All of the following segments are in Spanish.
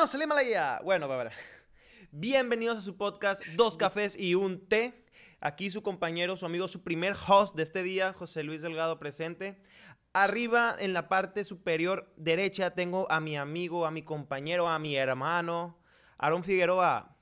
Bienvenidos al Himalaya. Bueno, va, va. Bienvenidos a su podcast Dos Cafés y un Té. Aquí su compañero, su amigo, su primer host de este día, José Luis Delgado presente. Arriba en la parte superior derecha tengo a mi amigo, a mi compañero, a mi hermano, Aaron Figueroa.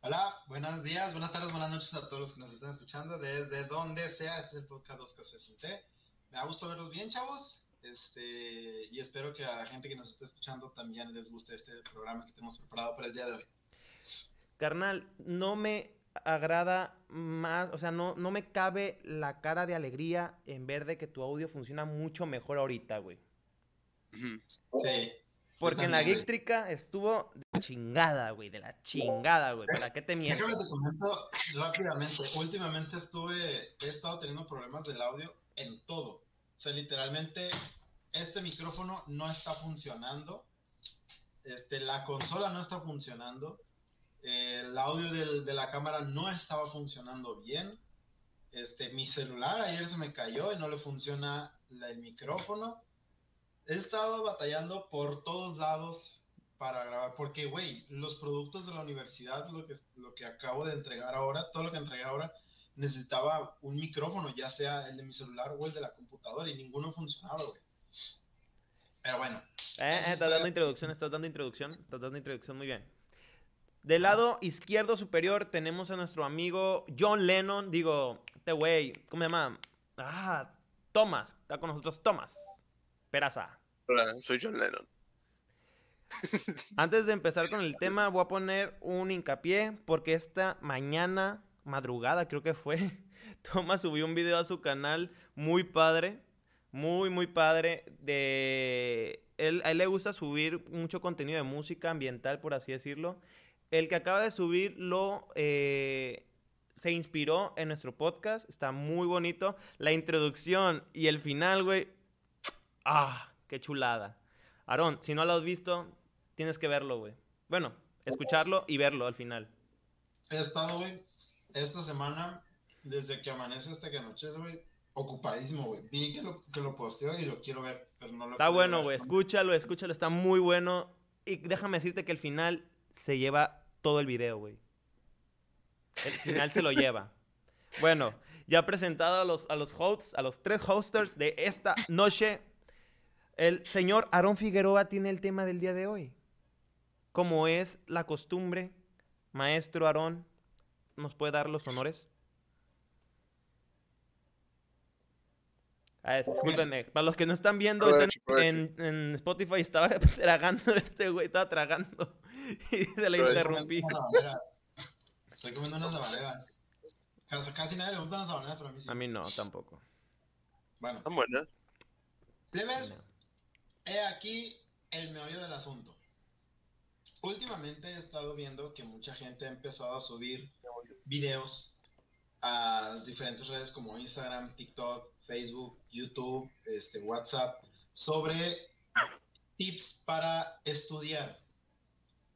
Hola, buenos días, buenas tardes, buenas noches a todos los que nos están escuchando desde donde sea. Este es el podcast Dos Cafés y un Té. Me da gusto verlos bien, chavos. Este, y espero que a la gente que nos está escuchando también les guste este programa que tenemos preparado para el día de hoy. Carnal, no me agrada más, o sea, no, no me cabe la cara de alegría en ver de que tu audio funciona mucho mejor ahorita, güey. Sí. Porque en la güey. Geektrica estuvo de la chingada, güey, de la chingada, güey. ¿Para qué te miento? Déjame te comento rápidamente. Últimamente estuve, he estado teniendo problemas del audio en todo. O sea, literalmente, este micrófono no está funcionando. Este, la consola no está funcionando. eh, el audio del- de la cámara no estaba funcionando bien. Este, mi celular ayer se me cayó y no le funciona la- el micrófono. He estado batallando por todos lados para grabar, porque, güey, los productos de la universidad, lo que, lo que acabo de entregar ahora, todo lo que entregué ahora, necesitaba un micrófono, ya sea el de mi celular o el de la computadora, y ninguno funcionaba, güey. Pero bueno, Eh, eh, estás está- dando introducción, estás dando introducción, estás dando introducción muy bien. Del lado izquierdo superior tenemos a nuestro amigo John Lennon, digo, este güey, ¿cómo se llama? Ah, Thomas, está con nosotros Thomas. Peraza. Hola, soy John Lennon. Antes de empezar con el tema, voy a poner un hincapié porque esta mañana, madrugada creo que fue, Thomas subió un video a su canal muy padre, muy, muy padre. De... Él, a él le gusta subir mucho contenido de música ambiental, por así decirlo. El que acaba de subir lo... eh, se inspiró en nuestro podcast, está muy bonito. La introducción y el final, güey. ¡Ah! ¡Qué chulada! Aarón, si no lo has visto, tienes que verlo, güey. Bueno, escucharlo y verlo al final. he estado, güey, esta semana, desde que amanece hasta que anochece, güey, ocupadísimo, güey. Vi que lo, que lo posteó y lo quiero ver, pero no lo Está bueno, güey. Escúchalo, escúchalo. Está muy bueno. Y déjame decirte que el final se lleva todo el video, güey. El final se lo lleva. Bueno, ya presentado a los, a los hosts, a los tres hosters de esta noche, el señor Aarón Figueroa tiene el tema del día de hoy. Como es la costumbre, maestro Aarón, ¿nos puede dar los honores? Ah, discúlpenme, para los que no están viendo, están en, en Spotify estaba tragando este güey, estaba tragando y se le interrumpí. Estoy comiendo una sabanera. Casi, casi nadie le gustan las sabaneras, pero a mí sí. A mí no, tampoco. Bueno, Tan buena. plebes, he aquí el meollo del asunto. Últimamente he estado viendo que mucha gente ha empezado a subir videos a diferentes redes como Instagram, TikTok, Facebook, YouTube, este, WhatsApp, sobre tips para estudiar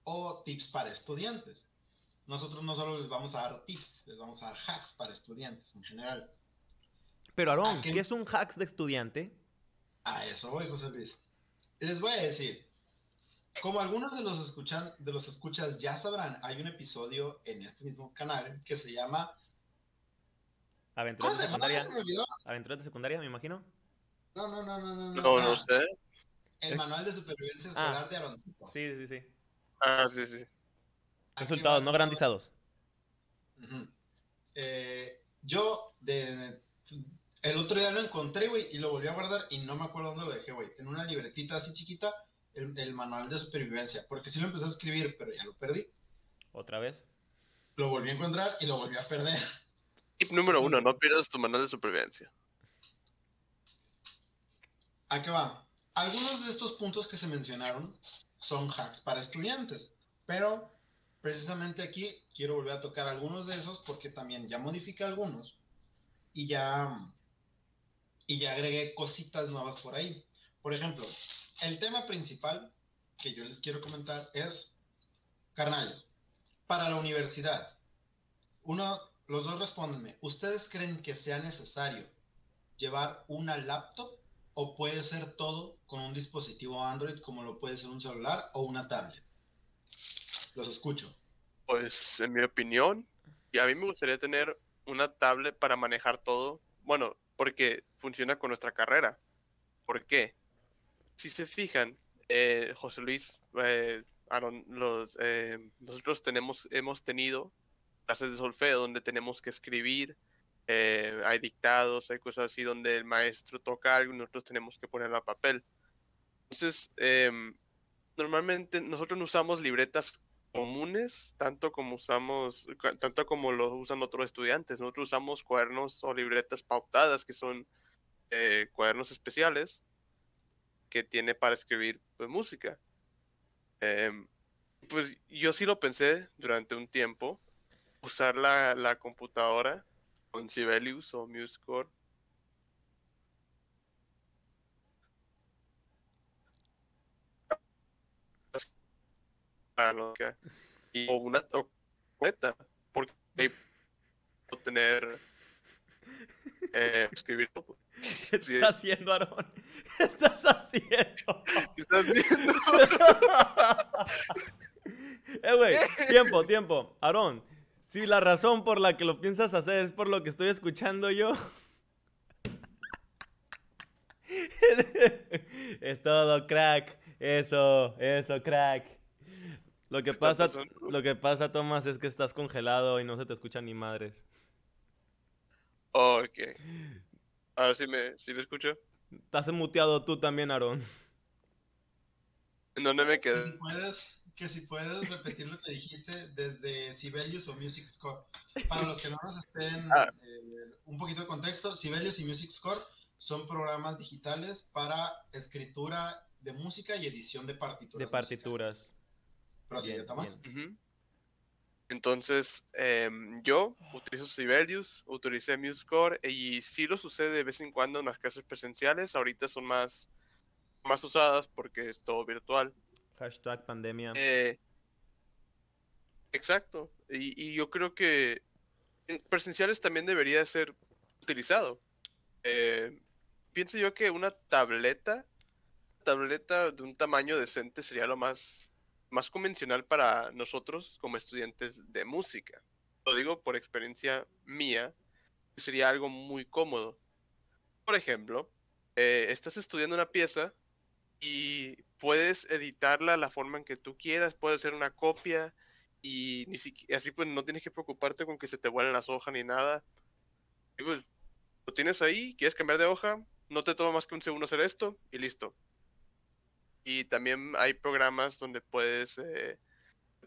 o tips para estudiantes. Nosotros no solo les vamos a dar tips, les vamos a dar hacks para estudiantes en general. Pero Aarón, ¿A qué- ¿qué es un hacks de estudiante? A eso voy, José Luis. Les voy a decir, como algunos de los escuchan, de los escuchas ya sabrán, hay un episodio en este mismo canal que se llama ¿Cómo Aventuras de secundaria. Se me olvidó. Aventuras de secundaria, me imagino. No, no, no, no, no. No, Ah, no sé. El manual de supervivencia Ah. escolar de Aloncito. Sí, sí, sí. Ah, sí, sí. Resultados no garantizados. Eh, yo de, el otro día lo encontré, güey, y lo volví a guardar y no me acuerdo dónde lo dejé, güey. En una libretita así chiquita, el, el manual de supervivencia. Porque sí lo empecé a escribir, pero ya lo perdí. Otra vez. Lo volví a encontrar y lo volví a perder. Tip número uno, no pierdas tu manual de supervivencia. ¿A qué va? Algunos de estos puntos que se mencionaron son hacks para estudiantes, pero precisamente aquí quiero volver a tocar algunos de esos porque también ya modifiqué algunos y ya y ya agregué cositas nuevas por ahí. Por ejemplo, el tema principal que yo les quiero comentar es carnales. Para la universidad, uno, los dos respóndenme. ¿Ustedes creen que sea necesario llevar una laptop o puede ser todo con un dispositivo Android como lo puede ser un celular o una tablet? Los escucho. Pues en mi opinión, y a mí me gustaría tener una tablet para manejar todo. Bueno, porque funciona con nuestra carrera. ¿Por qué? Si se fijan, eh, José Luis, eh, Aaron, los, eh, nosotros tenemos, hemos tenido clases de solfeo donde tenemos que escribir, eh, hay dictados, hay cosas así donde el maestro toca algo y nosotros tenemos que ponerlo a papel. Entonces, em, normalmente nosotros no usamos libretas comunes, tanto como usamos, tanto como lo usan otros estudiantes. Nosotros usamos cuadernos o libretas pautadas, que son eh, cuadernos especiales que tiene para escribir pues, música. Em, pues yo sí lo pensé durante un tiempo, usar la, la computadora con Sibelius o que- y- o una tableta, porque puedo tener eh, escribir todo. ¿Qué Sí. estás haciendo, Aarón? ¿Qué estás haciendo? ¿Qué estás haciendo? eh, güey, tiempo, tiempo. Aarón, si la razón por la que lo piensas hacer es por lo que estoy escuchando yo. es todo, crack. Eso, eso, crack. Lo que pasa, lo que pasa, Tomás, es que estás congelado y no se te escuchan ni madres. ok. Ahora sí me, sí me escucho. Estás muteado tú también, Aarón. ¿En dónde me Que si quedé? puedes, que si puedes repetir lo que dijiste desde Sibelius o Music Score. Para los que no nos estén Ah. eh, un poquito de contexto, Sibelius y Music Score son programas digitales para escritura de música y edición de partituras. De partituras. Pero sí, Bien, Tomás. Ujú. Entonces, em, yo utilizo Sibelius, utilicé MuseScore y sí los usé de vez en cuando en las clases presenciales. Ahorita son más, más usadas porque es todo virtual. Hashtag pandemia. Eh, exacto. Y, y yo creo que en presenciales también debería ser utilizado. Eh, pienso yo que una tableta, tableta de un tamaño decente sería lo más, más convencional para nosotros como estudiantes de música. Lo digo por experiencia mía, sería algo muy cómodo. Por ejemplo, eh, estás estudiando una pieza y puedes editarla la forma en que tú quieras, puedes hacer una copia y ni así pues no tienes que preocuparte con que se te vuelen las hojas ni nada. Y pues, lo tienes ahí, quieres cambiar de hoja, no te toma más que un segundo hacer esto y listo. Y también hay programas donde puedes, eh,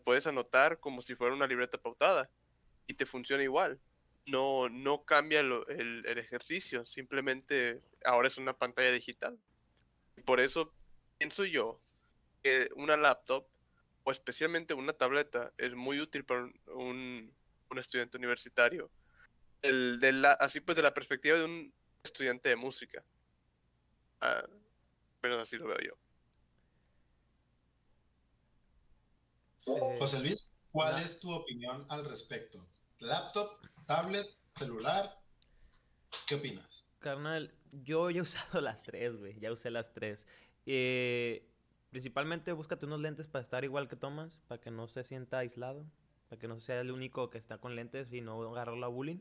puedes anotar como si fuera una libreta pautada y te funciona igual. No, no cambia lo- el, el ejercicio, simplemente ahora es una pantalla digital. Por eso pienso yo que una laptop o especialmente una tableta es muy útil para un, un- estudiante universitario. El de la, así pues de la perspectiva de un estudiante de música. Ah, pero así lo veo yo. José Luis, ¿cuál es tu opinión al respecto? ¿Laptop, tablet, celular? ¿Qué opinas? Carnal, yo ya he usado las tres, güey. Ya usé las tres. Eh, principalmente búscate unos lentes para estar igual que Tomás, para que no se sienta aislado, para que no sea el único que está con lentes y no agarrarlo a bullying.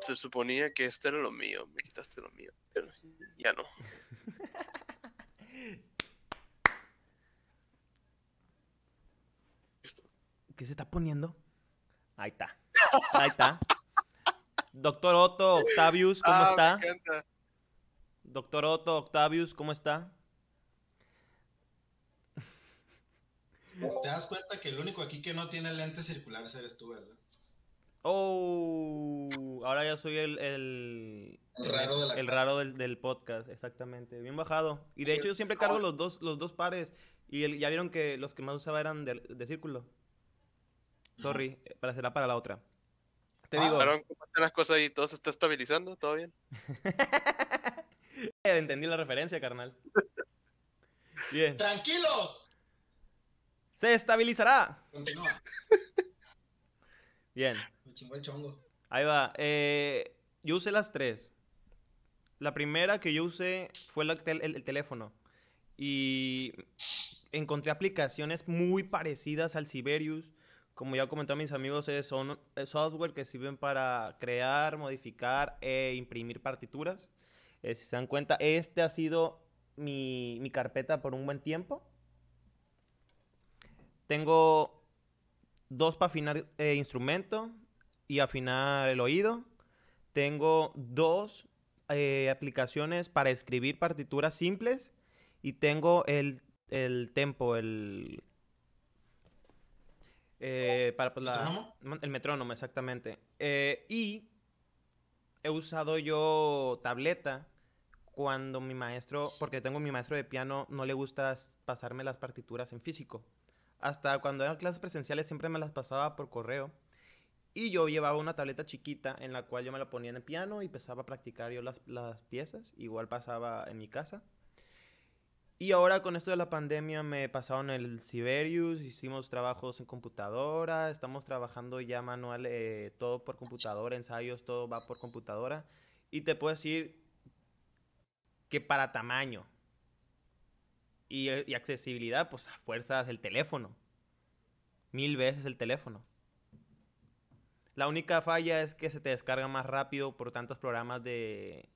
Se suponía que este era lo mío, me quitaste lo mío. pero ya no. ¿Qué se está poniendo? Ahí está. Ahí está. Doctor Otto Octavius, ¿cómo Ah, está? me encanta. Doctor Otto Octavius, ¿cómo está? Te das cuenta que el único aquí que no tiene lentes circulares eres tú, ¿verdad? Oh, ahora ya soy el, el, El raro de la el casa. raro del, del podcast, exactamente. Bien bajado. Y de hecho yo siempre cargo los dos, los dos pares. Y el- ya vieron que los que más usaba eran de, de círculo. Sorry, eh, para será para la otra. Te Ah, digo, Aaron, ¿cómo están las cosas ahí? ¿Todo se está estabilizando? ¿Todo bien? entendí la referencia, carnal. Bien. ¡Tranquilos! Se estabilizará. Continúa. Bien. Me chingó el chongo. Ahí va. Eh, yo usé las tres. La primera que yo usé fue la tel- el, el teléfono. Y encontré aplicaciones muy parecidas al Siberius. Como ya comentaron mis amigos, son software que sirven para crear, modificar e imprimir partituras. Eh, si se dan cuenta, este ha sido mi, mi carpeta por un buen tiempo. Tengo dos para afinar eh, instrumento y afinar el oído. Tengo dos eh, aplicaciones para escribir partituras simples. Y tengo el, el tempo, el... eh, para pues, la- ¿Metrónomo? man- el metrónomo, exactamente. Eh, y he usado yo tableta cuando mi maestro, porque tengo mi maestro de piano, no le gusta pasarme las partituras en físico. Hasta cuando eran clases presenciales siempre me las pasaba por correo. Y yo llevaba una tableta chiquita en la cual yo me la ponía en el piano y empezaba a practicar yo las, las piezas. Igual pasaba en mi casa. Y ahora con esto de la pandemia me pasaron el Siberius, hicimos trabajos en computadora, estamos trabajando ya manual, eh, todo por computadora, ensayos, todo va por computadora. Y te puedo decir que para tamaño y, accesibilidad, pues a fuerzas el teléfono. Mil veces el teléfono. La única falla es que se te descarga más rápido por tantos programas de,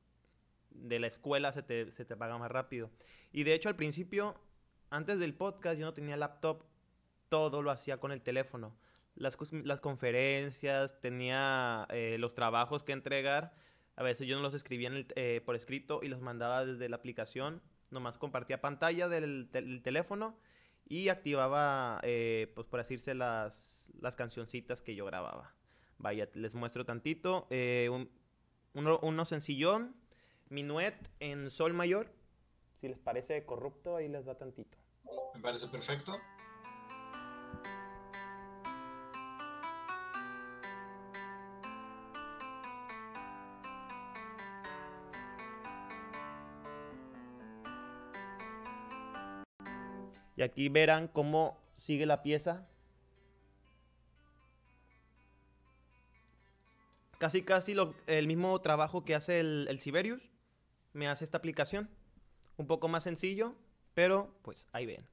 de la escuela, se te, se te apaga más rápido. Y de hecho al principio, antes del podcast, yo no tenía laptop, todo lo hacía con el teléfono. Las, las conferencias, tenía eh, los trabajos que entregar. A veces yo no los escribía eh, por escrito y los mandaba desde la aplicación. Nomás compartía pantalla del teléfono y activaba, eh, pues por decirse, las, las cancioncitas que yo grababa. Vaya, les muestro tantito. eh, un- uno, uno sencillón, minuet en sol mayor. Si les parece corrupto, ahí les va tantito. Me parece perfecto. Y aquí verán cómo sigue la pieza. Casi, casi lo- el mismo trabajo que hace el, el Siberius. Me hace esta aplicación. Un poco más sencillo, pero pues ahí ven.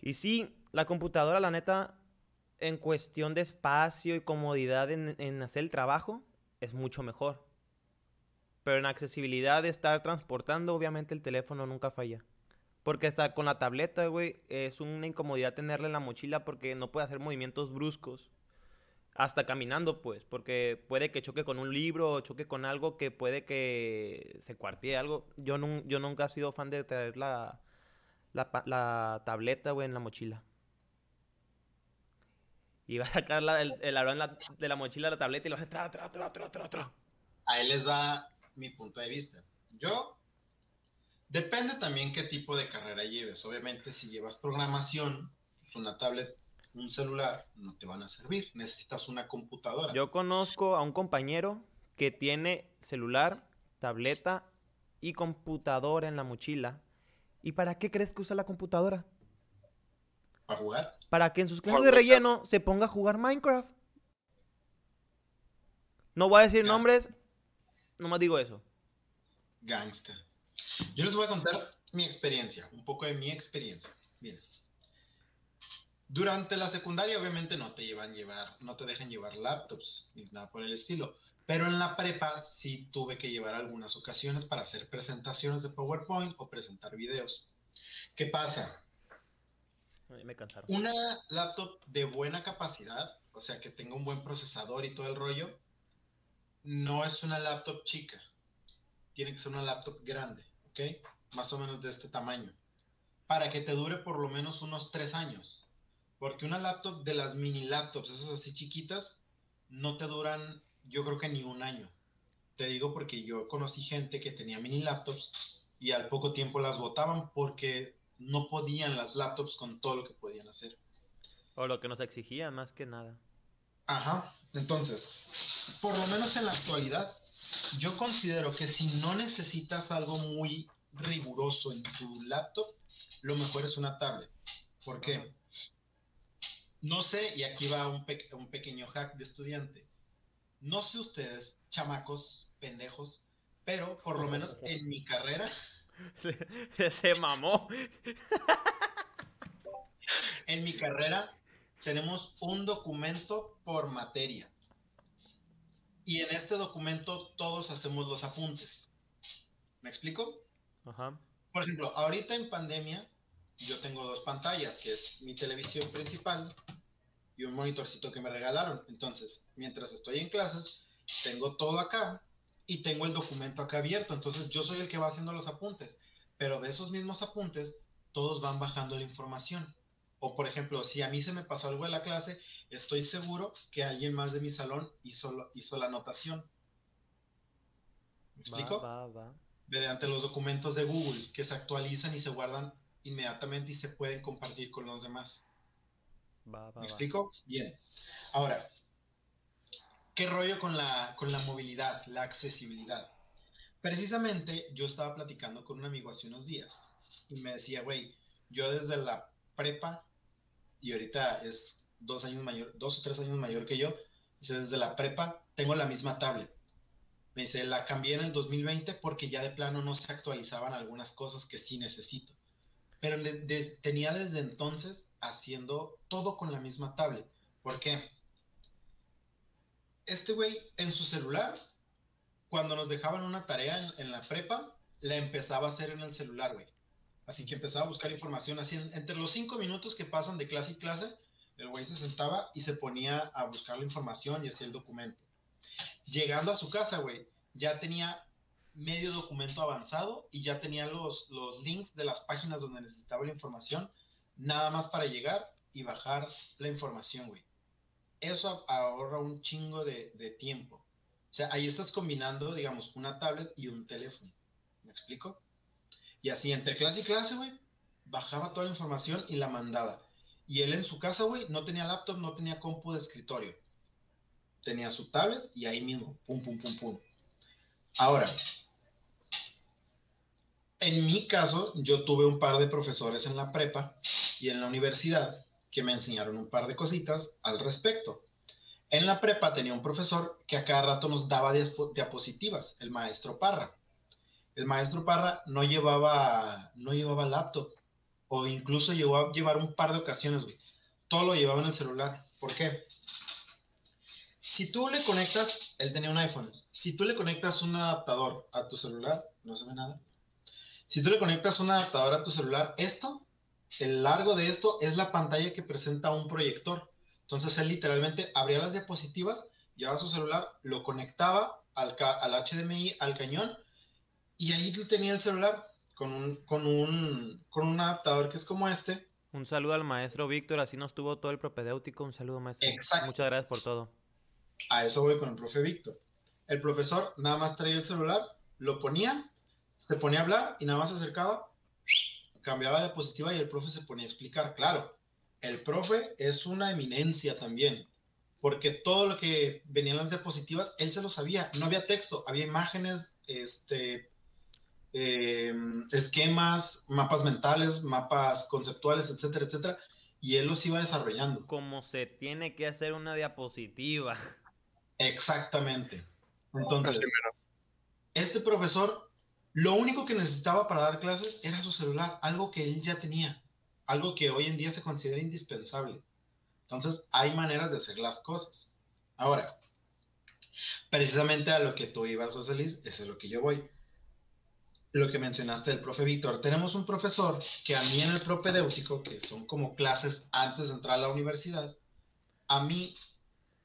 Y sí, la computadora, la neta, en cuestión de espacio y comodidad en, hacer el trabajo, es mucho mejor. Pero en accesibilidad de estar transportando, obviamente el teléfono nunca falla. Porque hasta con la tableta, güey, es una incomodidad tenerla en la mochila porque no puede hacer movimientos bruscos. Hasta caminando, pues, porque puede que choque con un libro o choque con algo que puede que se cuartee algo. Yo, nun- yo nunca he sido fan de traer la, la, tableta, güey, en la mochila. Y va a sacar la, el, el de la mochila la tableta y lo hace tra, tra, tra, tra, tra, tra. Ahí les va mi punto de vista. Yo, depende también qué tipo de carrera lleves. Obviamente, si llevas programación, pues una tablet, un celular, no te van a servir. Necesitas una computadora. Yo conozco a un compañero que tiene celular, tableta y computadora en la mochila. ¿Y para qué crees que usa la computadora? ¿Para jugar? Para que en sus clases de relleno se ponga a jugar Minecraft. No voy a decir Ya. nombres, nomás digo eso. Gangster. Yo les voy a contar mi experiencia, un poco de mi experiencia. Bien. Durante la secundaria, obviamente, no te llevan llevar, no te dejan llevar laptops ni nada por el estilo. Pero en la prepa sí tuve que llevar algunas ocasiones para hacer presentaciones de PowerPoint o presentar videos. ¿Qué pasa? Me cansaron. Una laptop de buena capacidad, o sea, que tenga un buen procesador y todo el rollo, no es una laptop chica. Tiene que ser una laptop grande, ¿ok? Más o menos de este tamaño. Para que te dure por lo menos unos tres años. Porque una laptop de las mini laptops, esas así chiquitas, no te duran, yo creo que ni un año. Te digo porque yo conocí gente que tenía mini laptops y al poco tiempo las botaban porque no podían las laptops con todo lo que podían hacer. O lo que nos exigía más que nada. Ajá, entonces, por lo menos en la actualidad, yo considero que si no necesitas algo muy riguroso en tu laptop, lo mejor es una tablet. ¿Por qué? No sé, y aquí va un, pe- un pequeño hack de estudiante. No sé ustedes, chamacos, pendejos, Pero por lo menos en mi carrera, Se, se mamó. en mi carrera tenemos un documento por materia. Y en este documento todos hacemos los apuntes. ¿Me explico? Ajá. Por ejemplo, ahorita en pandemia, yo tengo dos pantallas, que es mi televisión principal y un monitorcito que me regalaron. Entonces, mientras estoy en clases, tengo todo acá y tengo el documento acá abierto. Entonces, yo soy el que va haciendo los apuntes. Pero de esos mismos apuntes, todos van bajando la información. O, por ejemplo, si a mí se me pasó algo en la clase, estoy seguro que alguien más de mi salón hizo, la anotación. ¿Me explico? Va, va, va. mediante los documentos de Google que se actualizan y se guardan inmediatamente y se pueden compartir con los demás. Va, va, ¿Me va. explico? Bien. Ahora, ¿qué rollo con la, con la movilidad, la accesibilidad? Precisamente yo estaba platicando con un amigo hace unos días y me decía, güey, yo desde la prepa, y ahorita es dos años mayor, dos o tres años mayor que yo, dice, desde la prepa tengo la misma tablet. Me dice, la cambié en el 2020 porque ya de plano no se actualizaban algunas cosas que sí necesito. Pero le- de- tenía desde entonces haciendo todo con la misma tablet. ¿Por qué? Este güey en su celular, cuando nos dejaban una tarea en, la prepa, la empezaba a hacer en el celular, güey. Así que empezaba a buscar información así. en- entre los cinco minutos que pasan de clase y clase, el güey se sentaba y se ponía a buscar la información y hacía el documento. Llegando a su casa, güey, ya tenía medio documento avanzado y ya tenía los, los links de las páginas donde necesitaba la información, nada más para llegar y bajar la información, güey. Eso ahorra un chingo de, de tiempo. O sea, ahí estás combinando, digamos, una tablet y un teléfono. ¿Me explico? Y así, entre clase y clase, güey, bajaba toda la información y la mandaba. Y él en su casa, güey, no tenía laptop, no tenía compu de escritorio. Tenía su tablet y ahí mismo, pum, pum, pum, pum. Ahora, en mi caso, yo tuve un par de profesores en la prepa y en la universidad que me enseñaron un par de cositas al respecto. En la prepa tenía un profesor que a cada rato nos daba diapositivas, el maestro Parra. El maestro Parra no llevaba, no llevaba laptop o incluso llegó a llevar un par de ocasiones, güey. Todo lo llevaba en el celular. ¿Por qué? Si tú le conectas, él tenía un iPhone, si tú le conectas un adaptador a tu celular, no se ve nada. Si tú le conectas un adaptador a tu celular, esto, el largo de esto es la pantalla que presenta un proyector. Entonces él literalmente abría las diapositivas, llevaba su celular, lo conectaba al, HDMI, al cañón, y ahí tú tenía el celular con un, con, un, con un adaptador que es como este. Un saludo al maestro Víctor, así nos tuvo todo el propedéutico. Un saludo, maestro. Exacto. Muchas gracias por todo. A eso voy con el profe Víctor. El profesor nada más traía el celular, lo ponía, se ponía a hablar y nada más se acercaba, cambiaba de diapositiva y el profe se ponía a explicar. Claro, el profe es una eminencia también, porque todo lo que venía en las diapositivas, él se lo sabía. No había texto, había imágenes, este, eh, esquemas, mapas mentales, mapas conceptuales, etcétera, etcétera, y él los iba desarrollando. Como se tiene que hacer una diapositiva. Exactamente. Entonces, este profesor, lo único que necesitaba para dar clases era su celular, algo que él ya tenía, algo que hoy en día se considera indispensable. Entonces, hay maneras de hacer las cosas. Ahora, precisamente a lo que tú ibas, José Luis, es a lo que yo voy. Lo que mencionaste del profe Víctor. Tenemos un profesor que a mí en el propedéutico, que son como clases antes de entrar a la universidad, a mí,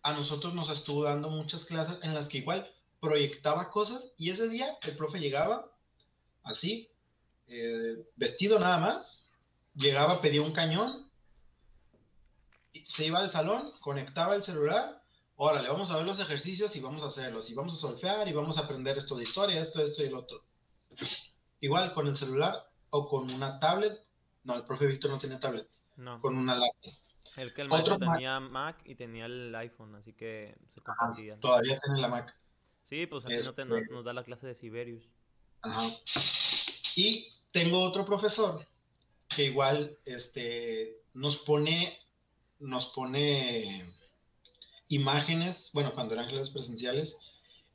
a nosotros nos estuvo dando muchas clases en las que igual proyectaba cosas y ese día el profe llegaba así, eh, vestido nada más, llegaba, pedía un cañón, y se iba al salón, conectaba el celular, órale, vamos a ver los ejercicios y vamos a hacerlos, y vamos a solfear y vamos a aprender esto de historia, esto, esto y el otro. Igual con el celular o con una tablet, no, el profe Víctor no tenía tablet, No. con una laptop. El que el Otro tenía Mac y tenía el iPhone, así que se Ajá, compartían. todavía tiene la Mac. Sí, pues así no te- no- Este- nos da la clase de Siberius. Y tengo otro profesor que igual este, nos pone, nos pone imágenes, bueno, cuando eran clases presenciales,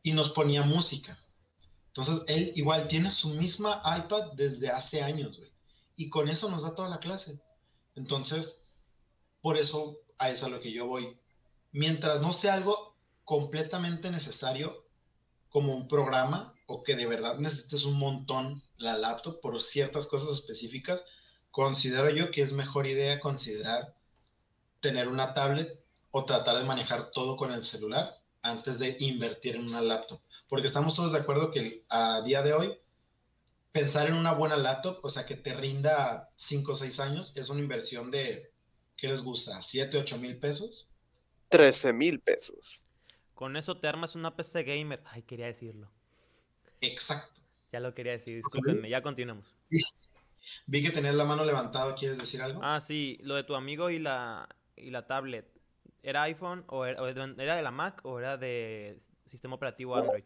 y nos ponía música. Entonces, él igual tiene su misma iPad desde hace años, güey. Y con eso nos da toda la clase. Entonces, por eso a eso a lo que yo voy. Mientras no sea algo completamente necesario, como un programa, o que de verdad necesites un montón la laptop por ciertas cosas específicas, considero yo que es mejor idea considerar tener una tablet o tratar de manejar todo con el celular antes de invertir en una laptop. Porque estamos todos de acuerdo que a día de hoy, pensar en una buena laptop, o sea, que te rinda 5 o 6 años, es una inversión de, ¿qué les gusta? ¿7, 8 mil pesos? 13 mil pesos. Con eso te armas una PC gamer. Ay, quería decirlo. Exacto. Ya lo quería decir, discúlpenme, ya continuamos. Vi que tenías la mano levantada, ¿quieres decir algo? Ah, sí, lo de tu amigo y la, y la tablet. ¿Era iPhone o era, o era de la Mac o era de sistema operativo Android?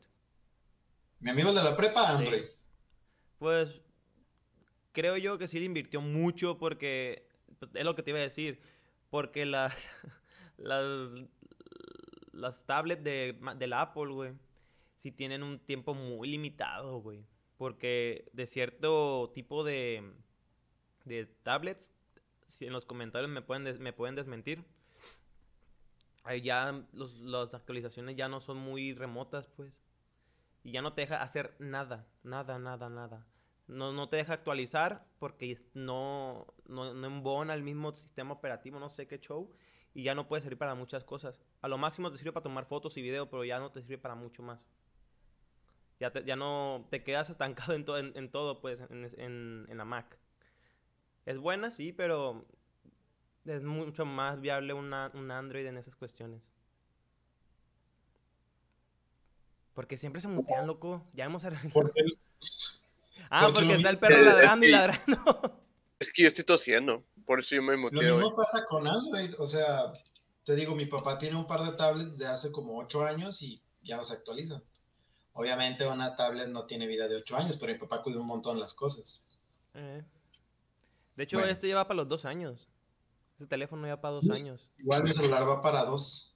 Mi amigo de la prepa, Android. Pues creo yo que sí le invirtió mucho porque pues, es lo que te iba a decir. Porque las las, las tablets de, de la Apple, güey, sí tienen un tiempo muy limitado, güey. Porque de cierto tipo de, de tablets, si en los comentarios me pueden, me pueden desmentir, ahí ya los, las actualizaciones ya no son muy remotas, pues. Y ya no te deja hacer nada, nada, nada, nada. No, no te deja actualizar porque no, no, no embona el mismo sistema operativo, no sé qué show. Y ya no puede servir para muchas cosas. A lo máximo te sirve para tomar fotos y video, pero ya no te sirve para mucho más. Ya, te- ya no te quedas estancado en, to- en, en todo, pues, en, en- en la Mac. Es buena, sí, pero es mucho más viable una, un Android en esas cuestiones. Porque siempre se mutean, loco. Ya hemos arreglado. Ah, porque porque lo está el perro es- es ladrando y que- ladrando. Es que yo estoy tosiendo. Por eso yo me Lo muteo. mismo pasa con Android, o sea, te digo, mi papá tiene un par de tablets de hace como ocho años y ya no se actualizan. Obviamente una tablet no tiene vida de ocho años, pero mi papá cuida un montón las cosas. Eh. De hecho, Bueno. este lleva para los dos años. Ese teléfono lleva para dos Sí. años. Igual mi celular va para dos.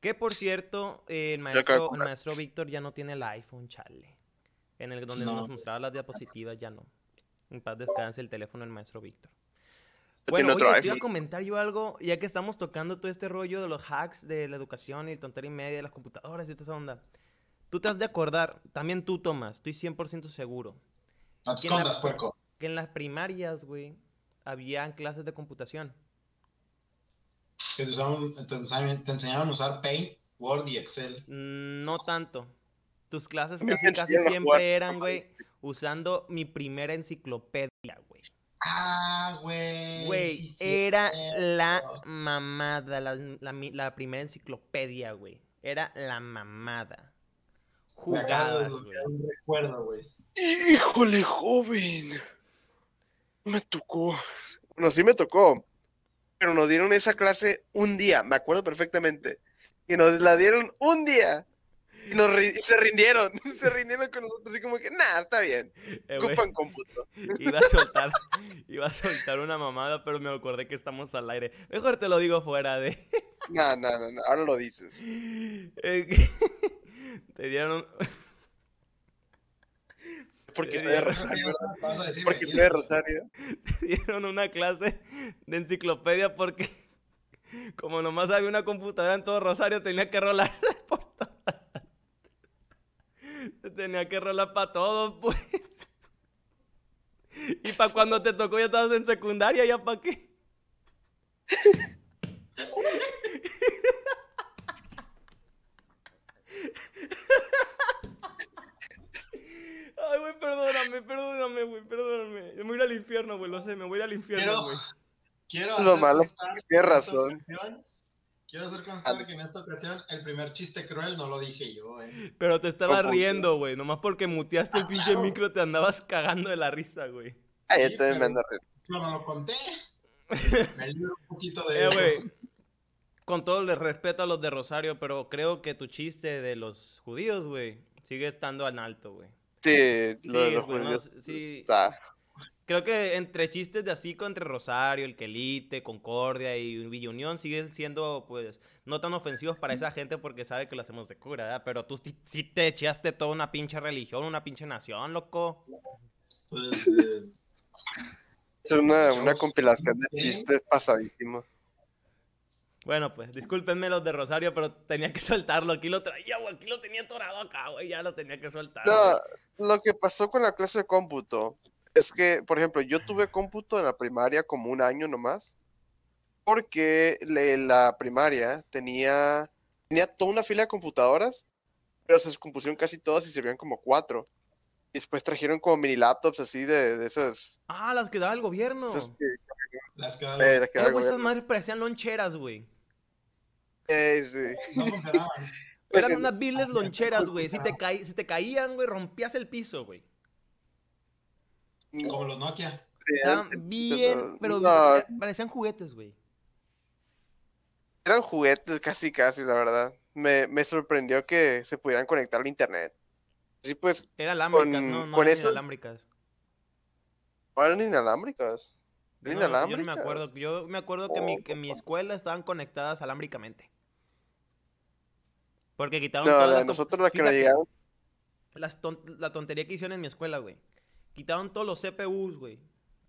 Que por cierto, eh, el maestro, el maestro Víctor ya no tiene el iPhone, chale. En el donde No. nos mostraba las diapositivas, ya no. En paz descanse el teléfono del maestro Víctor. Bueno, oye, te iba a comentar yo algo, ya que estamos tocando todo este rollo de los hacks de la educación y el tontería y media de las computadoras y toda esa onda. Tú te has de acordar, también tú, Tomás, estoy 100% seguro, No te ¿Quién la- escondas, puerco. que en las primarias, güey, habían clases de computación. Que te, usaban- te enseñaban, te enseñaban a usar Paint, Word y Excel. Mm, No tanto. Tus clases casi, siempre eran, güey, usando mi primera enciclopedia, güey. Ah, güey. Güey, sí, era cierto. la mamada, la, la primera enciclopedia, güey. Era la mamada. Güey. desbloquear un recuerdo, güey. Híjole, joven. Me tocó. Bueno, sí me tocó. Pero nos dieron esa clase un día, me acuerdo perfectamente. Y nos la dieron un día. Y, nos ri- se rindieron. Se rindieron con nosotros. Así como que, nah, está bien. Eh, Ocupan cómputo. iba a soltar, iba a soltar una mamada, pero me acordé que estamos al aire. Mejor te lo digo fuera de. No, no, no, no, ahora lo dices. Eh, te dieron. Porque soy de Rosario. Porque soy de Rosario. dieron una clase de enciclopedia porque como nomás había una computadora en todo Rosario tenía que rolar por todas. Tenía que rolar para todos, pues. Y para cuando te tocó ya estabas en secundaria, ya para qué. Ay, güey, perdóname, perdóname, güey, perdóname. Yo me voy a ir al infierno, güey, lo sé, me voy a ir al infierno, Quiero, güey. quiero Lo hacer malo, esta razón. Quiero hacer constar que en esta ocasión el primer chiste cruel no lo dije yo, eh. Pero te estabas ¿Cómo? riendo, güey. Nomás porque muteaste el Ah, pinche claro. micro te andabas cagando de la risa, güey. Sí, yo también me ando riendo. No lo conté. Me libro un poquito de Eh, eso. güey. Con todo el respeto a los de Rosario, pero creo que tu chiste de los judíos, güey, sigue estando en alto, güey. Sí, lo de Sí, los judíos sí. está. creo que entre chistes de así, entre Rosario, el Quelite, Concordia y Villa Unión, siguen siendo, pues, no tan ofensivos para esa gente porque sabe que lo hacemos de cura, ¿verdad? Pero tú sí, sí te echaste toda una pinche religión, una pinche nación, loco. Pues, eh, Es una, una compilación de sí. chistes pasadísimos. Bueno, pues, discúlpenme los de Rosario, pero tenía que soltarlo. Aquí lo traía, güey. Aquí lo tenía atorado acá, güey. Ya lo tenía que soltar. No, lo que pasó con la clase de cómputo es que, por ejemplo, yo tuve cómputo en la primaria como un año nomás, porque le- la primaria tenía, tenía toda una fila de computadoras, pero se descompusieron casi todas y servían como cuatro. Y después trajeron como mini laptops así de, de esas, Ah, las que daba el gobierno. esas que, las que eh, las que Eh, da el güey, esas gobierno. madres parecían loncheras, güey. Eh, sí. no funcionaban. Pues Eran en- unas viles loncheras, güey. Si te, si te caían, güey, rompías el piso, güey. Como los Nokia. Estaban antes, bien, pero no, parecían juguetes, güey. eran juguetes casi casi, la verdad. Me, me sorprendió que se pudieran conectar al internet. Sí, pues, Eran alámbricas, Con- no, no con eran esos- inalámbricas. no eran inalámbricas. No, ¿Eran yo no me inalámbricas? acuerdo. Yo me acuerdo que, mi, que en mi escuela estaban conectadas alámbricamente. Porque quitaron No, todas la las nosotros que nos llegaron. las ton- la tontería que hicieron en mi escuela, güey. Quitaron todos los CPUs, güey.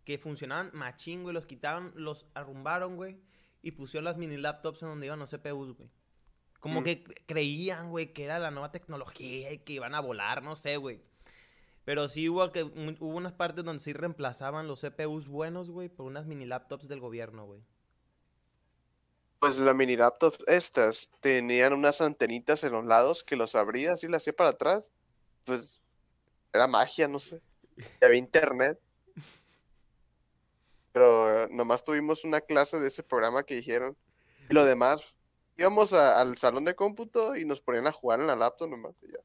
Que funcionaban machín, güey. Los quitaron, los arrumbaron, güey. Y pusieron las mini laptops en donde iban los CPUs, güey. Como Mm. que cre- creían, güey, que era la nueva tecnología y que iban a volar, no sé, güey. Pero sí hubo, que, hubo unas partes donde sí reemplazaban los CPUs buenos, güey, por unas mini laptops del gobierno, güey. Pues la mini laptop estas tenían unas antenitas en los lados que los abrías y las hacía para atrás. Pues era magia, no sé. Y había internet. Pero nomás tuvimos una clase de ese programa que dijeron. Y lo demás, íbamos al salón de cómputo y nos ponían a jugar en la laptop nomás. ya.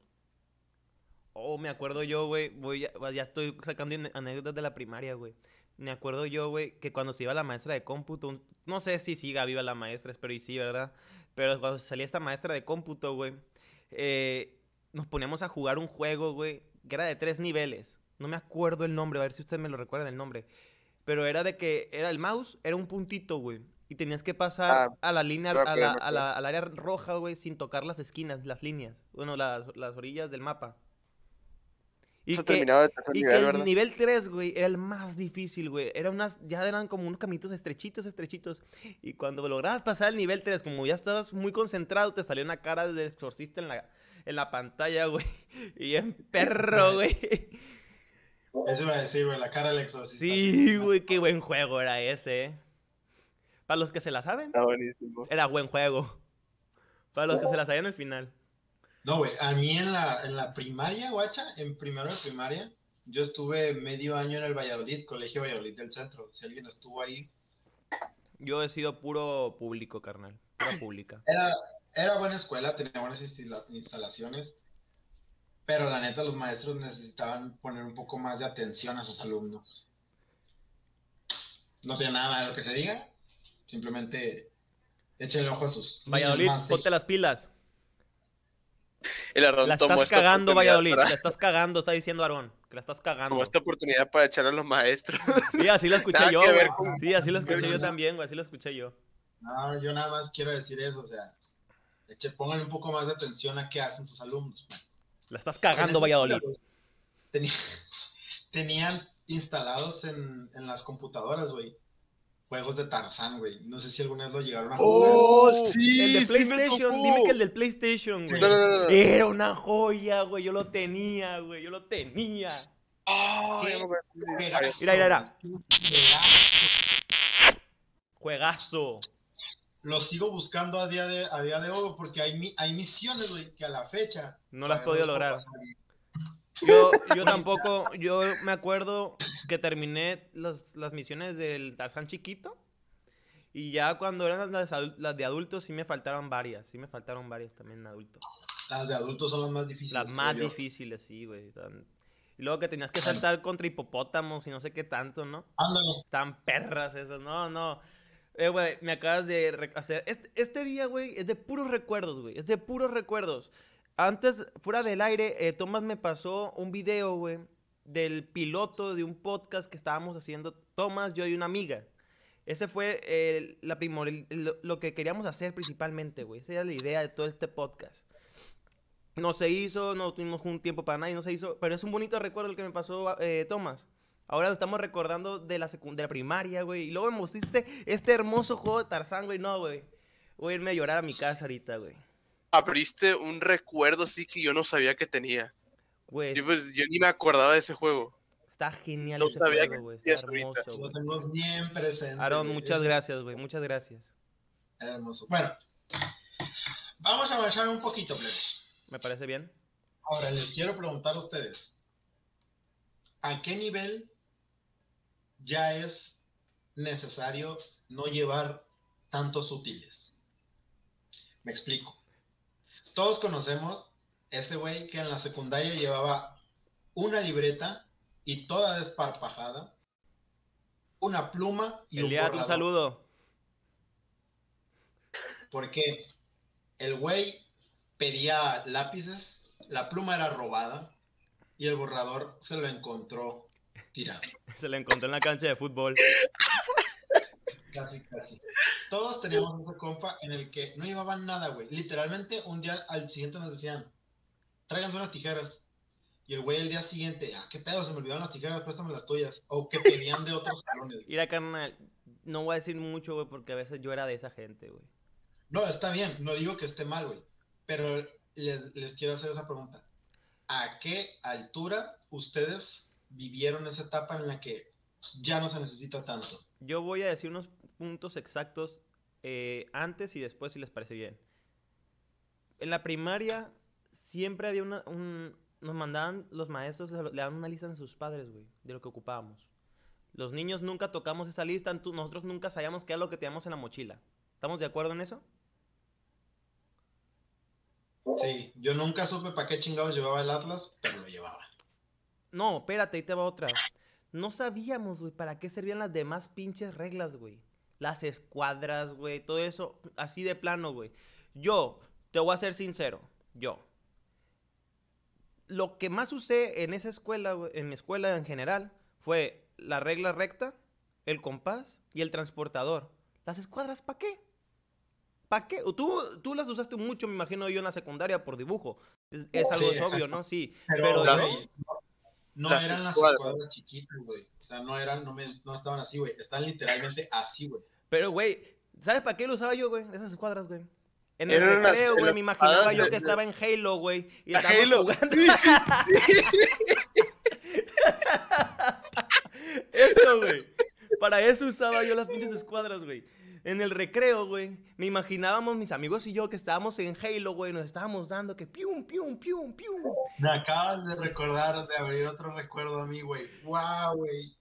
Oh, me acuerdo yo, güey, voy a- ya estoy sacando anécdotas de la primaria, güey. Me acuerdo yo, güey, que cuando se iba la maestra de cómputo, un- no sé si siga viva la maestra, espero y sí, ¿verdad? Pero cuando salía esta maestra de cómputo, güey, eh, nos poníamos a jugar un juego, güey, que era de tres niveles. No me acuerdo el nombre, a ver si ustedes me lo recuerdan el nombre. Pero era de que era el mouse, era un puntito, güey. Y tenías que pasar Ah, a la línea, a la- a la- al área roja, güey, sin tocar las esquinas, las líneas. Bueno, las, las orillas del mapa. Y Eso que, tercer y nivel, que ¿verdad? el nivel 3, güey, era el más difícil, güey. Era unas, ya eran como unos caminitos estrechitos, estrechitos. Y cuando lograbas pasar el nivel 3, como ya estabas muy concentrado, te salió una cara de exorcista en la, en la pantalla, güey. Y en perro, güey. Eso iba a decir, güey, la cara del exorcista. Sí, güey, qué buen juego era ese, eh. Para los que se la saben, Está buenísimo. era buen juego. Para los que se la sabían al final. No, güey, a mí en la, en la primaria, guacha, en primero de primaria, yo estuve medio año en el Valladolid, Colegio Valladolid del Centro. Si alguien estuvo ahí, Yo he sido puro público, carnal. Pura pública. era, era buena escuela, tenía buenas instalaciones, pero la neta los maestros necesitaban poner un poco más de atención a sus alumnos. No tiene nada de lo que se diga, simplemente échenle ojo a sus... Valladolid, ponte las pilas. El Aarón La tomó estás cagando, Valladolid. para- La estás cagando, está diciendo Aarón. Que la estás cagando. tomó esta oportunidad para echar a los maestros. Sí, así lo escuché Nada yo, con- Sí, así lo escuché yo también, güey. Así lo escuché yo. No, yo nada más quiero decir eso, o sea, eche, pónganle un poco más de atención a qué hacen sus alumnos. man. La estás cagando, Valladolid. tenía- tenían instalados en, en las computadoras, güey, juegos de Tarzán, güey. No sé si alguna vez lo llegaron a jugar. Oh, sí, El de PlayStation. Dime que el del PlayStation, Sí. güey. No, no, no, no. Era una joya, güey. Yo lo tenía, güey. Yo lo tenía. Ah, acuerdo. Sí, Mira, mira, mira. Juegazo. Juegazo. Lo sigo buscando a día de, a día de hoy porque hay, mi- hay misiones, güey, que a la fecha... No lo has podido lograr. pasar. Yo, yo tampoco, yo me acuerdo que terminé los- las misiones del Tarzán chiquito. Y ya cuando eran las, las de adultos sí me faltaron varias. Sí me faltaron varias también en adulto. Las de adultos son las más difíciles. Las más yo. difíciles, sí, güey. Y luego que tenías que saltar contra hipopótamos y no sé qué tanto, ¿no? Ándale. Tan perras esas, no, no. Eh, güey, me acabas de hacer. Este, este día, güey, es de puros recuerdos, güey. Es de puros recuerdos. Antes, fuera del aire, eh, Tomás me pasó un video, güey, del piloto de un podcast que estábamos haciendo Tomás, yo y una amiga. Ese fue eh, la primor- lo, que queríamos hacer principalmente, güey. Esa era la idea de todo este podcast. No se hizo, no tuvimos un tiempo para nadie, no se hizo. Pero es un bonito recuerdo el que me pasó, eh, Tomás. Ahora lo estamos recordando de la, de la primaria, güey. Y luego me mostraste este hermoso juego de Tarzán, güey. No, güey. Voy a irme a llorar a mi casa ahorita, güey. Abriste un recuerdo así que yo no sabía que tenía. Güey, Yo, pues, yo ni me acordaba de ese juego. está genial no ese sabía juego, que güey. Está hermoso, Lo tengo bien presente. Aaron, muchas Es- gracias, güey. Muchas gracias. Era hermoso. Bueno, vamos a avanzar un poquito, plebes. Me parece bien. Ahora les quiero preguntar a ustedes: ¿a qué nivel ya es necesario no llevar tantos útiles? Me explico. Todos conocemos ese güey que en la secundaria llevaba una libreta y toda desparpajada, una pluma y un Eliad, un borrador. saludo. Porque el güey pedía lápices, la pluma era robada y el borrador se lo encontró tirado. Se lo encontró en la cancha de fútbol. Casi, casi. Todos teníamos ese compa en el que no llevaban nada, güey. Literalmente un día al siguiente nos decían, tráiganse unas tijeras. Y el güey el día siguiente, ah, qué pedo, se me olvidaron las tijeras, préstame las tuyas. O que pedían de otros salones. La carnal, no voy a decir mucho, güey, porque a veces yo era de esa gente, güey. No, está bien, no digo que esté mal, güey. Pero les, les quiero hacer esa pregunta. ¿A qué altura ustedes vivieron esa etapa en la que ya no se necesita tanto? Yo voy a decir unos puntos exactos eh, antes y después, si les parece bien. En la primaria siempre había una, un... Nos mandaban los maestros, le daban una lista a sus padres, güey, de lo que ocupábamos. Los niños nunca tocamos esa lista, nosotros nunca sabíamos qué era lo que teníamos en la mochila. ¿Estamos de acuerdo en eso? Sí, yo nunca supe para qué chingados llevaba el Atlas, pero lo llevaba. No, espérate, ahí te va otra. No sabíamos, güey, para qué servían las demás pinches reglas, güey. Las escuadras, güey, todo eso, así de plano, güey. Yo, te voy a ser sincero, yo. Lo que más usé en esa escuela, güey, en mi escuela en general, fue la regla recta, el compás y el transportador. ¿Las escuadras para qué? ¿Para qué? Tú, tú las usaste mucho, me imagino yo, en la secundaria por dibujo. Es, es algo Sí, obvio. ¿no? Sí. Pero, Pero las- yo- güey, no, las eran las escuadras. chiquitas, güey. O sea, no eran, no, me- no estaban así, güey. Están literalmente así, güey. Pero, güey, ¿sabes para qué lo usaba yo, güey? Esas escuadras, güey. En el Eran recreo, güey, me imaginaba espadas yo que de- estaba en Halo, güey. Y Halo. jugando. eso, güey. Para eso usaba yo las pinches escuadras, güey. En el recreo, güey, me imaginábamos mis amigos y yo que estábamos en Halo, güey, nos estábamos dando que pium, pium, pium, pium. Me acabas de recordar, de abrir otro recuerdo a mí, güey. Wow, güey.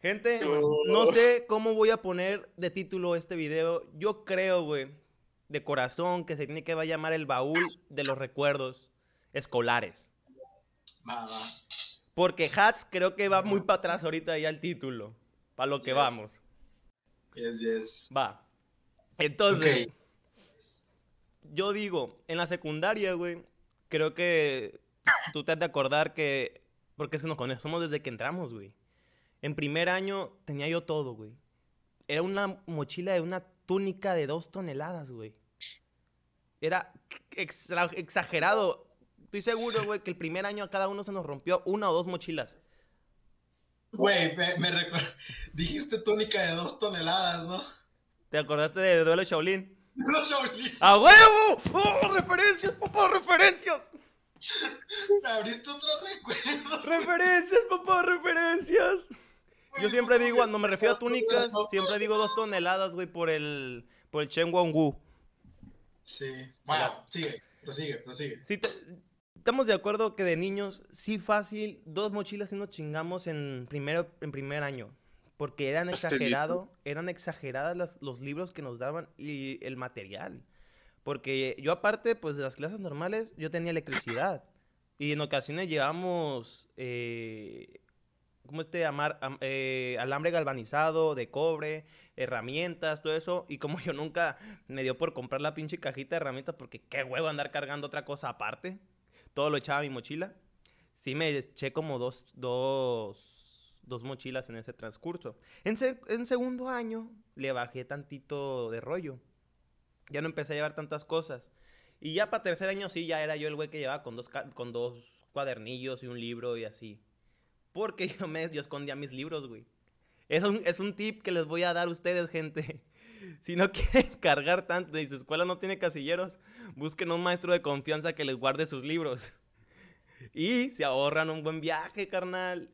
Gente, No. no sé cómo voy a poner de título este video. Yo creo, güey, de corazón, que se tiene que va a llamar el baúl de los recuerdos escolares. Va, va. Porque Hats creo que va muy para atrás ahorita ya el título. Para lo que Yes. vamos. Yes, yes. Va. Entonces, yo digo, en la secundaria, güey, creo que tú te has de acordar que, porque es que nos conocemos desde que entramos, güey. En primer año tenía yo todo, güey. Era una mochila de una túnica de dos toneladas, güey. Era exagerado. Estoy seguro, güey, que el primer año a cada uno se nos rompió una o dos mochilas. Güey, me, me recuerdo. Dijiste túnica de dos toneladas, ¿no? ¿Te acordaste de Duelo Shaolin? No, Shaolin. ¡A huevo! ¡Oh, referencias, papá, referencias! Me abriste otro recuerdo. ¡Referencias, papá, referencias! Yo siempre digo, cuando me refiero a túnicas, siempre digo dos toneladas, güey, por el, por el Chen Wongu. Sí. Bueno, sigue, prosigue, prosigue. Sí, te- estamos de acuerdo que de niños, sí fácil, dos mochilas y nos chingamos en, primero, en primer año. Porque eran exagerado, eran exageradas las- los libros que nos daban y el material. Porque yo aparte, pues de las clases normales, yo tenía electricidad. Y en ocasiones llevamos, eh, ¿cómo este? Am- eh, alambre galvanizado, de cobre, herramientas, todo eso. Y como yo nunca me dio por comprar la pinche cajita de herramientas, porque qué huevo andar cargando otra cosa aparte. Todo lo echaba a mi mochila. sí me eché como dos, dos, dos mochilas en ese transcurso. En, se- en segundo año le bajé tantito de rollo. Ya no empecé a llevar tantas cosas. Y ya para tercer año sí, ya era yo el güey que llevaba con dos, con dos cuadernillos y un libro y así. Porque yo, me, yo escondía mis libros, güey. Es un, es un tip que les voy a dar a ustedes, gente. Si no quieren cargar tanto y su escuela no tiene casilleros, busquen un maestro de confianza que les guarde sus libros. Y se ahorran un buen viaje, carnal.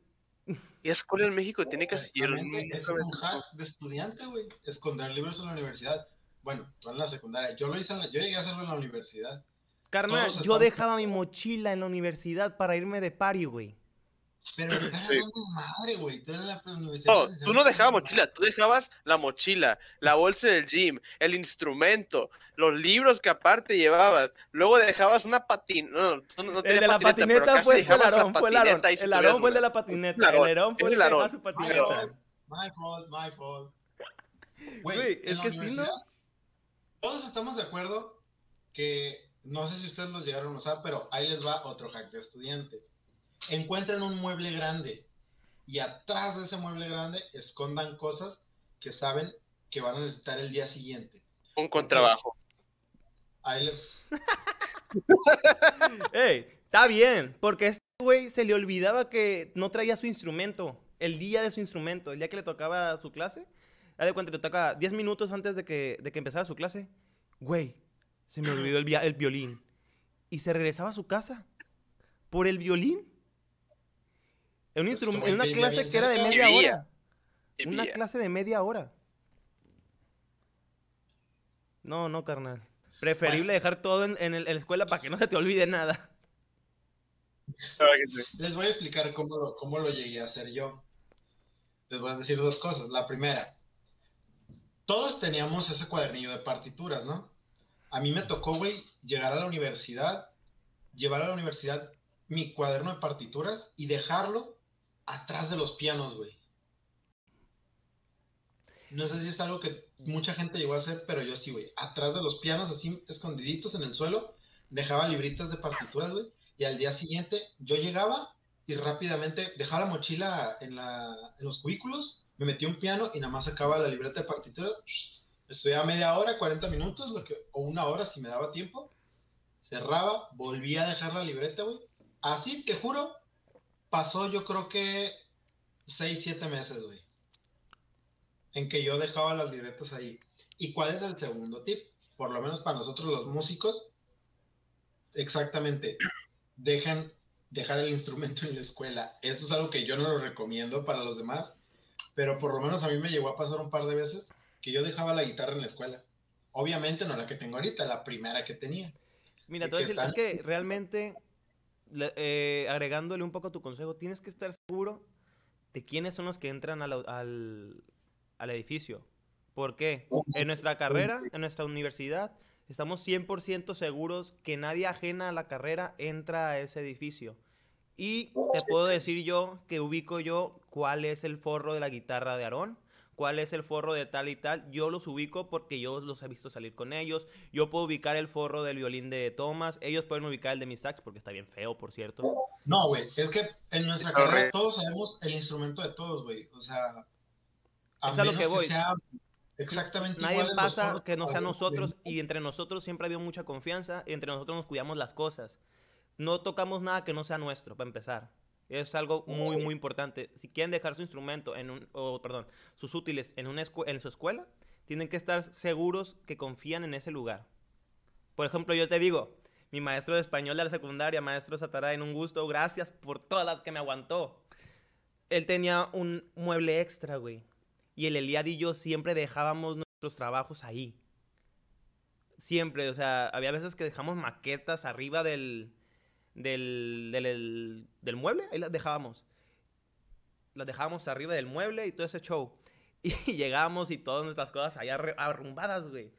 Y escuela en México tiene casillero. Honestamente, Ese es un hack de estudiante, güey. Esconder libros en la universidad. Bueno, tú en la secundaria. Yo lo hice en la, yo llegué a hacerlo en la universidad. Carnal, yo dejaba mi mochila en la universidad para irme de party, güey. Pero era Sí. madre, güey. No, tú no dejabas mochila, tú dejabas la mochila, la bolsa del gym, el instrumento, los libros que aparte llevabas. Luego dejabas una patineta. No, no, tú no El de la patineta fue, el Aarón, fue el si El Aarón fue el de la patineta. El Aarón fue es el dejaba su My patineta. fault, my fault, my fault. Güey, es que sí, ¿no? Todos estamos de acuerdo que, no sé si ustedes los llegaron a usar, pero ahí les va otro hack de estudiante. Encuentren un mueble grande y atrás de ese mueble grande escondan cosas que saben que van a necesitar el día siguiente. Un contrabajo. Ahí les... Ey, está bien, porque este güey se le olvidaba que no traía su instrumento. El día de su instrumento, el día que le tocaba su clase. Haz de cuenta, le toca 10 minutos antes de que, de que empezara su clase. Güey, se me olvidó el, el violín. Y se regresaba a su casa por el violín. En, un Pues, en una clase que era de media hora. Una clase de media hora. No, no, carnal. Preferible Bueno. dejar todo en, en el- en la escuela para que no se te olvide nada. Les voy a explicar cómo lo, cómo lo llegué a hacer yo. Les voy a decir dos cosas. La primera, todos teníamos ese cuadernillo de partituras, ¿no? A mí me tocó, güey, llegar a la universidad, llevar a la universidad mi cuaderno de partituras y dejarlo atrás de los pianos, güey. No sé si es algo que mucha gente llegó a hacer, pero yo sí, güey. Atrás de los pianos, así escondiditos en el suelo, dejaba libritas de partituras, güey. Y al día siguiente yo llegaba y rápidamente dejaba la mochila en, los cubículos, me metí un piano y nada más sacaba la libreta de partitura. Estudiaba media hora, 40 minutos, lo que, o una hora si me daba tiempo. Cerraba, volvía a dejar la libreta, güey. Así, te juro, pasó yo creo que 6, 7 meses, güey. En que yo dejaba las libretas ahí. ¿Y cuál es el segundo tip? Por lo menos para nosotros los músicos, exactamente dejan dejar el instrumento en la escuela. Esto es algo que yo no lo recomiendo para los demás, pero por lo menos a mí me llegó a pasar un par de veces que yo dejaba la guitarra en la escuela. Obviamente no la que tengo ahorita, la primera que tenía. Mira, ¿De te voy a decir, es que realmente, eh, agregándole un poco a tu consejo, tienes que estar seguro de quiénes son los que entran al, al edificio. ¿Por qué? En nuestra carrera, en nuestra universidad, estamos 100% seguros que nadie ajena a la carrera entra a ese edificio. Y te puedo decir yo que ubico yo cuál es el forro de la guitarra de Aarón, cuál es el forro de tal y tal. Yo los ubico porque yo los he visto salir con ellos. Yo puedo ubicar el forro del violín de Thomas. Ellos pueden ubicar el de mi sax porque está bien feo, por cierto. No, güey, es que en nuestra carrera todos sabemos el instrumento de todos, güey. O sea, a Es a lo menos que voy. sea exactamente Nadie pasa forros que no sea nosotros y entre nosotros siempre ha habido mucha confianza y entre nosotros nos cuidamos las cosas. No tocamos nada que no sea nuestro, para empezar. Es algo muy, muy importante. Si quieren dejar su instrumento en un, o, perdón, sus útiles en, una en su escuela, tienen que estar seguros que confían en ese lugar. Por ejemplo, yo te digo, mi maestro de español de la secundaria, maestro Sataray, en un gusto, gracias por todas las que me aguantó. Él tenía un mueble extra, güey. Y el Eliad y yo siempre dejábamos nuestros trabajos ahí. Siempre, o sea, había veces que dejamos maquetas arriba del, del, del, del- mueble, ahí las dejábamos. Las dejábamos arriba del mueble y todo ese show. Y llegábamos y todas nuestras cosas allá arrumbadas, güey.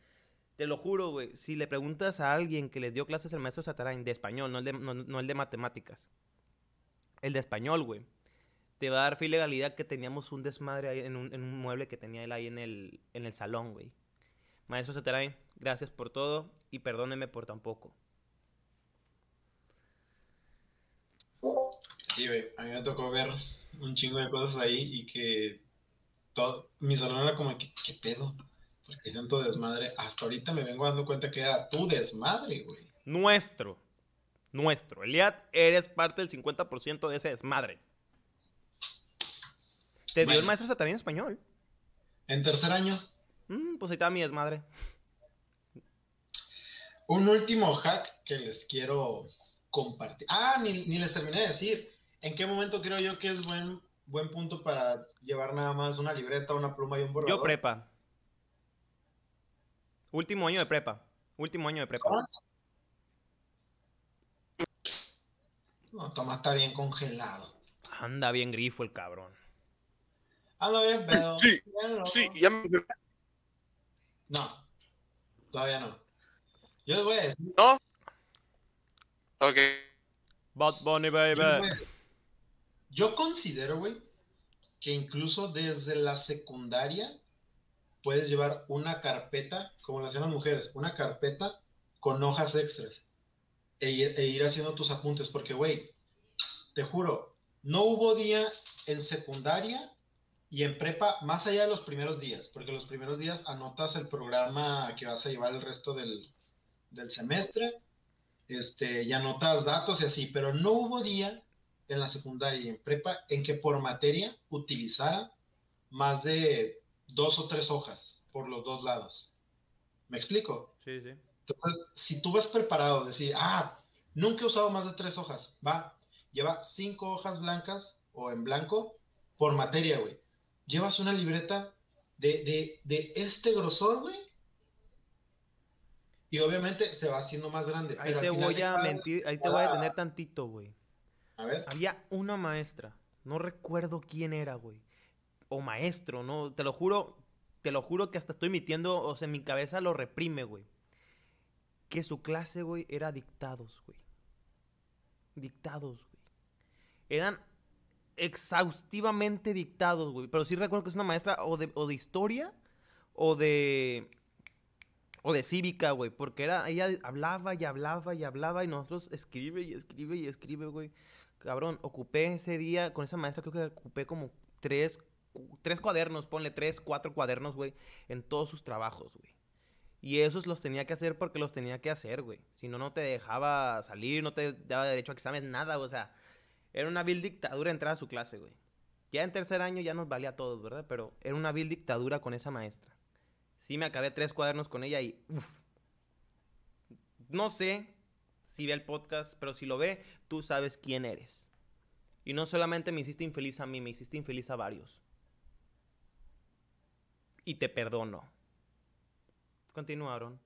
Te lo juro, güey. Si le preguntas a alguien que le dio clases el maestro Satarain de español, no el de, no, el de matemáticas, el de español, güey, te va a dar fe que teníamos un desmadre ahí en un, en un mueble que tenía él ahí en el, en el salón, güey. Maestro Satarain, gracias por todo y perdóneme por tan poco. Sí, güey, a mí me tocó ver un chingo de cosas ahí y que todo, mi salón era como, ¿qué, qué pedo? Porque tanto desmadre. Hasta ahorita me vengo dando cuenta que era tu desmadre, güey. Nuestro. Nuestro. Eliad, eres parte del 50% de ese desmadre. Te dio el Bueno. maestro Satanás en español. En tercer año, Mm, pues ahí está mi desmadre. un último hack que les quiero compartir. Ah, ni, ni les terminé de decir. ¿En qué momento creo yo que es buen, buen punto para llevar nada más una libreta, una pluma y un borrador? Yo prepa. Último año de prepa. Último año de prepa. No, Tomás está bien congelado. Anda bien grifo el cabrón. Anda bien, pero... Sí, bien. Sí, ya me... No, todavía no. Yo les voy a decir... ¿No? Ok. Bad Bunny, yo les baby. Yo considero, güey, que incluso desde la secundaria puedes llevar una carpeta, como lo hacían las mujeres, una carpeta con hojas extras e ir, e ir haciendo tus apuntes, porque, güey, te juro, no hubo día en secundaria y en prepa, más allá de los primeros días, porque los primeros días anotas el programa que vas a llevar el resto del, del semestre, este, y anotas datos y así, pero no hubo día en la secundaria y en prepa en que por materia utilizara más de dos o tres hojas por los dos lados. ¿Me explico? Sí, sí. Entonces, si tú vas preparado, decir, ah, nunca he usado más de tres hojas, va, lleva cinco hojas blancas o en blanco por materia, güey. Llevas una libreta de, de, de este grosor, güey. Y obviamente se va haciendo más grande. Ahí pero te voy a mentir, ahí te voy a detener tantito, güey. Había una maestra, no recuerdo quién era, güey. O maestro, no, te lo juro, te lo juro que hasta estoy mintiendo, o sea, mi cabeza lo reprime, güey. Que su clase, güey, era dictados, güey. Dictados, güey. Eran exhaustivamente dictados, güey. Pero sí recuerdo que es una maestra o de, o de historia o de... O de cívica, güey. Porque era, ella hablaba y hablaba y hablaba y nosotros escribe y escribe y escribe, güey. Cabrón, ocupé ese día con esa maestra, creo que ocupé como tres, tres cuadernos, ponle tres, cuatro cuadernos, güey, en todos sus trabajos, güey. Y esos los tenía que hacer porque los tenía que hacer, güey. Si no, no te dejaba salir, no te daba derecho a examen, nada, o sea. Era una vil dictadura entrar a su clase, güey. Ya en tercer año ya nos valía a todos, ¿verdad? Pero era una vil dictadura con esa maestra. Sí, me acabé tres cuadernos con ella y, uff. No sé si ve el podcast, pero si lo ve, tú sabes quién eres. Y no solamente me hiciste infeliz a mí, me hiciste infeliz a varios. Y te perdono. Continuaron.